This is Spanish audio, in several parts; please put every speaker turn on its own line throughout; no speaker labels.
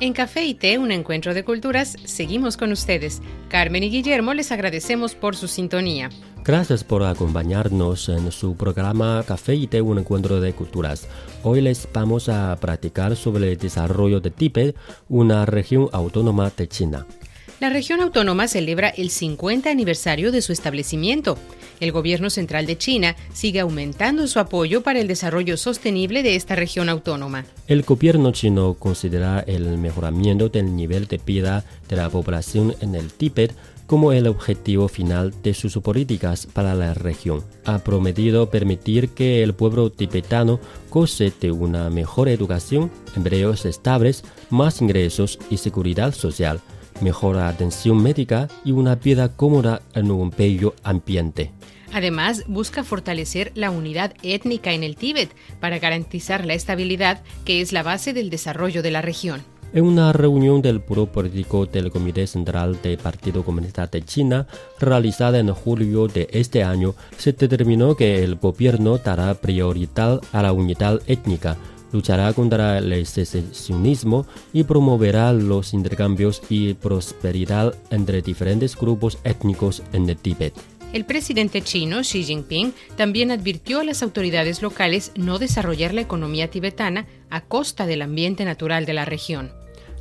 En Café y Té, un encuentro de culturas, seguimos con ustedes. Carmen y Guillermo les agradecemos por su sintonía.
Gracias por acompañarnos en su programa Café y Té, un encuentro de culturas. Hoy les vamos a practicar sobre el desarrollo de Tíbet, una región autónoma de China.
La región autónoma celebra el 50 aniversario de su establecimiento. El gobierno central de China sigue aumentando su apoyo para el desarrollo sostenible de esta región autónoma.
El gobierno chino considera el mejoramiento del nivel de vida de la población en el Tíbet como el objetivo final de sus políticas para la región. Ha prometido permitir que el pueblo tibetano goce de una mejor educación, empleos estables, más ingresos y seguridad social mejor atención médica y una vida cómoda en un bello ambiente.
Además, busca fortalecer la unidad étnica en el Tíbet para garantizar la estabilidad que es la base del desarrollo de la región.
En una reunión del Buró Político del Comité Central del Partido Comunista de China, realizada en julio de este año, se determinó que el gobierno dará prioridad a la unidad étnica luchará contra el secesionismo y promoverá los intercambios y prosperidad entre diferentes grupos étnicos en el Tíbet.
El presidente chino Xi Jinping también advirtió a las autoridades locales no desarrollar la economía tibetana a costa del ambiente natural de la región.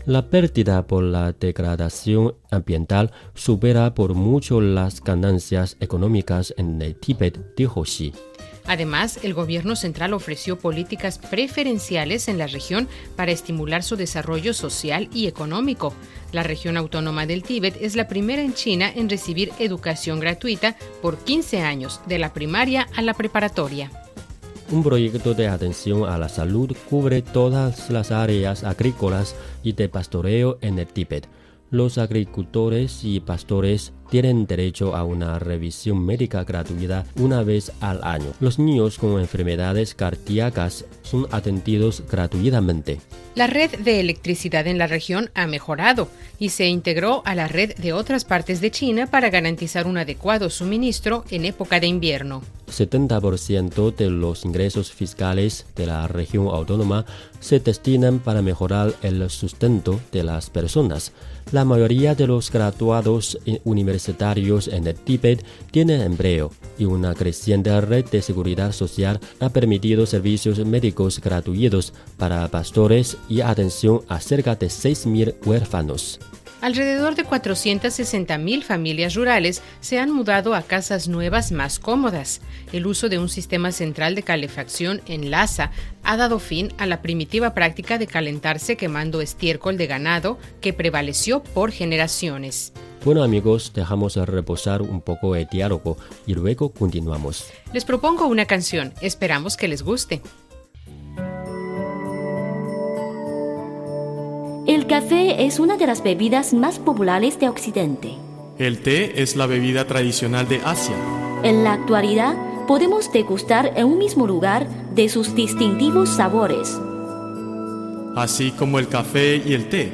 La pérdida por la degradación ambiental supera por mucho las ganancias económicas en el Tíbet, dijo Xi.
Además, el gobierno central ofreció políticas preferenciales en la región para estimular su desarrollo social y económico. La región autónoma del Tíbet es la primera en China en recibir educación gratuita por 15 años, de la primaria a la preparatoria.
Un proyecto de atención a la salud cubre todas las áreas agrícolas y de pastoreo en el Tíbet. Los agricultores y pastores tienen derecho a una revisión médica gratuita una vez al año. Los niños con enfermedades cardíacas son atendidos gratuitamente.
La red de electricidad en la región ha mejorado y se integró a la red de otras partes de China para garantizar un adecuado suministro en época de invierno.
70% de los ingresos fiscales de la región autónoma se destinan para mejorar el sustento de las personas. La mayoría de los graduados universitarios en el Tíbet tienen empleo y una creciente red de seguridad social ha permitido servicios médicos gratuitos para pastores y atención a cerca de 6.000 huérfanos.
Alrededor de 460.000 familias rurales se han mudado a casas nuevas más cómodas. El uso de un sistema central de calefacción en Lhasa ha dado fin a la primitiva práctica de calentarse quemando estiércol de ganado que prevaleció por generaciones.
Bueno amigos, dejamos reposar un poco el diálogo y luego continuamos.
Les propongo una canción, esperamos que les guste.
El café es una de las bebidas más populares de Occidente.
El té es la bebida tradicional de Asia.
En la actualidad, podemos degustar en un mismo lugar de sus distintivos sabores.
Así como el café y el té,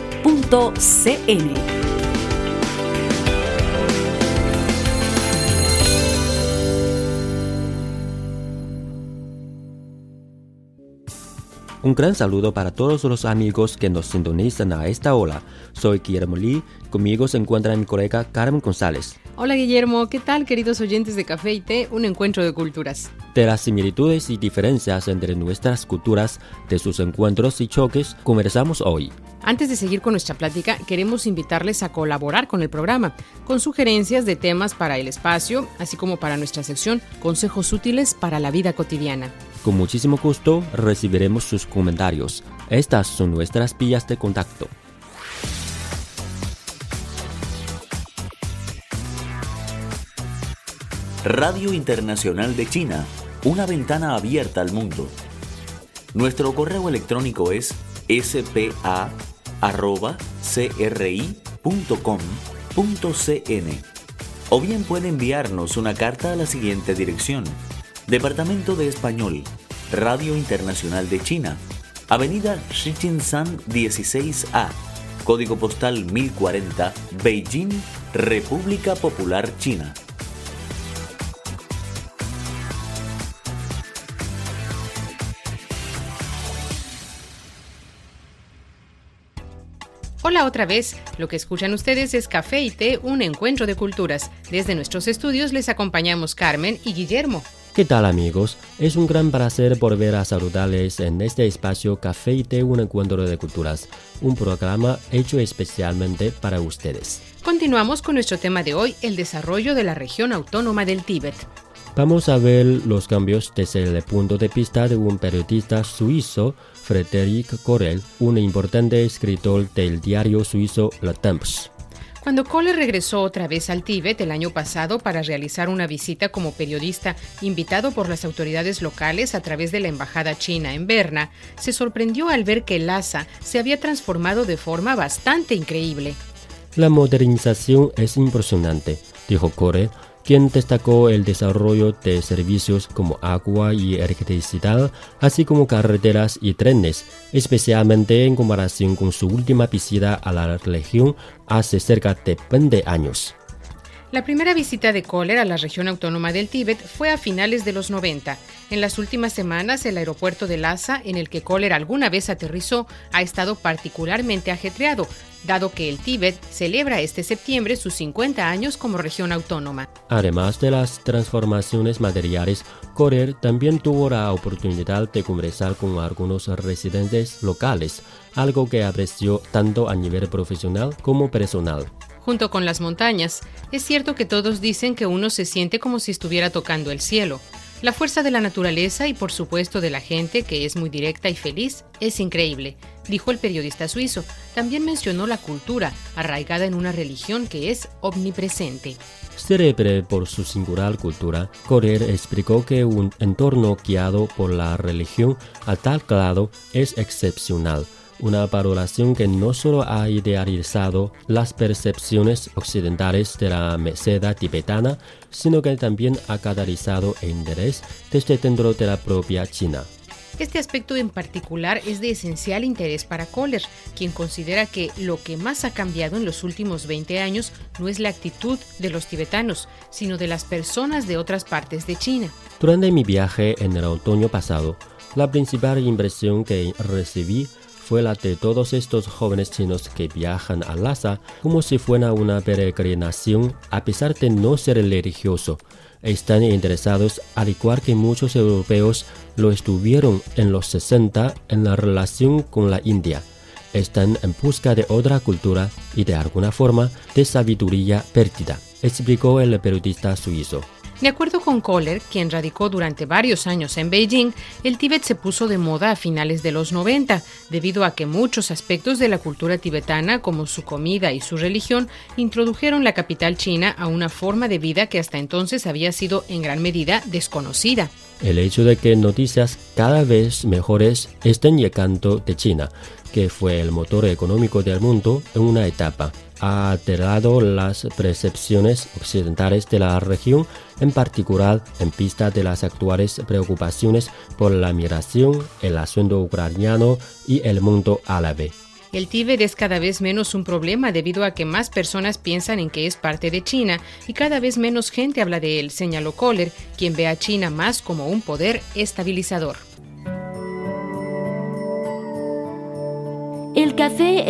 espanol.cri.cn.
Un gran saludo para todos los amigos que nos sintonizan a esta hora. Soy Guillermo Lee, conmigo se encuentra mi colega Carmen González.
Hola Guillermo, ¿qué tal queridos oyentes de Café y Té? Un encuentro de culturas.
De las similitudes y diferencias entre nuestras culturas, de sus encuentros y choques, conversamos hoy.
Antes de seguir con nuestra plática, queremos invitarles a colaborar con el programa, con sugerencias de temas para el espacio, así como para nuestra sección Consejos útiles para la vida cotidiana.
Con muchísimo gusto recibiremos sus comentarios. Estas son nuestras vías de contacto.
Radio Internacional de China, una ventana abierta al mundo. Nuestro correo electrónico es spa.cri.com.cn o bien puede enviarnos una carta a la siguiente dirección. Departamento de Español, Radio Internacional de China, Avenida Shichinshan 16A, Código Postal 1040, Beijing, República Popular China.
Hola otra vez, lo que escuchan ustedes es Café y Té, un encuentro de culturas. Desde nuestros estudios les acompañamos Carmen y Guillermo.
¿Qué tal amigos? Es un gran placer volver a saludarles en este espacio Café y Té, un encuentro de culturas, un programa hecho especialmente para ustedes.
Continuamos con nuestro tema de hoy, el desarrollo de la región autónoma del Tíbet.
Vamos a ver los cambios desde el punto de vista de un periodista suizo, Frédéric Corel, un importante escritor del diario suizo Le Temps.
Cuando Kohler regresó otra vez al Tíbet el año pasado para realizar una visita como periodista invitado por las autoridades locales a través de la embajada china en Berna, se sorprendió al ver que Lhasa se había transformado de forma bastante increíble.
La modernización es impresionante, dijo Corel, quien destacó el desarrollo de servicios como agua y electricidad, así como carreteras y trenes, especialmente en comparación con su última visita a la región hace cerca de 20 años.
La primera visita de Kohler a la región autónoma del Tíbet fue a finales de los 90. En las últimas semanas, el aeropuerto de Lhasa, en el que Kohler alguna vez aterrizó, ha estado particularmente ajetreado, dado que el Tíbet celebra este septiembre sus 50 años como región autónoma.
Además de las transformaciones materiales, Kohler también tuvo la oportunidad de conversar con algunos residentes locales, algo que apreció tanto a nivel profesional como personal
junto con las montañas. Es cierto que todos dicen que uno se siente como si estuviera tocando el cielo. La fuerza de la naturaleza y por supuesto de la gente, que es muy directa y feliz, es increíble, dijo el periodista suizo. También mencionó la cultura, arraigada en una religión que es omnipresente.
Célebre por su singular cultura, Correr explicó que un entorno guiado por la religión a tal grado es excepcional una valoración que no solo ha idealizado las percepciones occidentales de la meseta tibetana, sino que también ha catalizado el interés desde dentro de la propia China.
Este aspecto en particular es de esencial interés para Kohler, quien considera que lo que más ha cambiado en los últimos 20 años no es la actitud de los tibetanos, sino de las personas de otras partes de China.
Durante mi viaje en el otoño pasado, la principal impresión que recibí fue la de todos estos jóvenes chinos que viajan a Lhasa como si fuera una peregrinación a pesar de no ser religioso. Están interesados, al igual que muchos europeos lo estuvieron en los 60 en la relación con la India. Están en busca de otra cultura y de alguna forma de sabiduría perdida, explicó el periodista suizo.
De acuerdo con Kohler, quien radicó durante varios años en Beijing, el Tíbet se puso de moda a finales de los 90, debido a que muchos aspectos de la cultura tibetana, como su comida y su religión, introdujeron la capital china a una forma de vida que hasta entonces había sido en gran medida desconocida.
El hecho de que noticias cada vez mejores estén llegando de China, que fue el motor económico del mundo en una etapa, ha alterado las percepciones occidentales de la región, en particular en vista de las actuales preocupaciones por la migración, el asunto ucraniano y el mundo árabe.
El Tíbet es cada vez menos un problema debido a que más personas piensan en que es parte de China y cada vez menos gente habla de él, señaló Kohler, quien ve a China más como un poder estabilizador.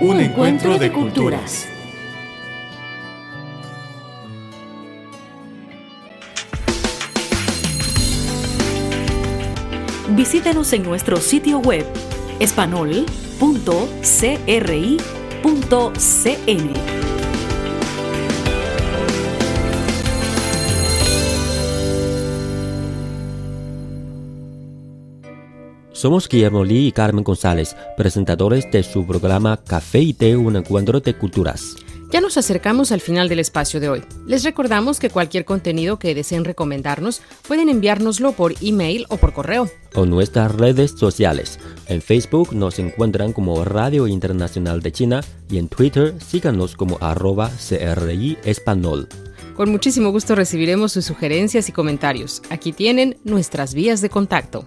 un encuentro de culturas.
Visítenos en nuestro sitio web espanol.cri.cn.
Somos Guillermo Lee y Carmen González, presentadores de su programa Café y Té, un encuentro de culturas.
Ya nos acercamos al final del espacio de hoy. Les recordamos que cualquier contenido que deseen recomendarnos pueden enviárnoslo por email o por correo.
O nuestras redes sociales. En Facebook nos encuentran como Radio Internacional de China y en Twitter síganos como arroba CRI Español.
Con muchísimo gusto recibiremos sus sugerencias y comentarios. Aquí tienen nuestras vías de contacto.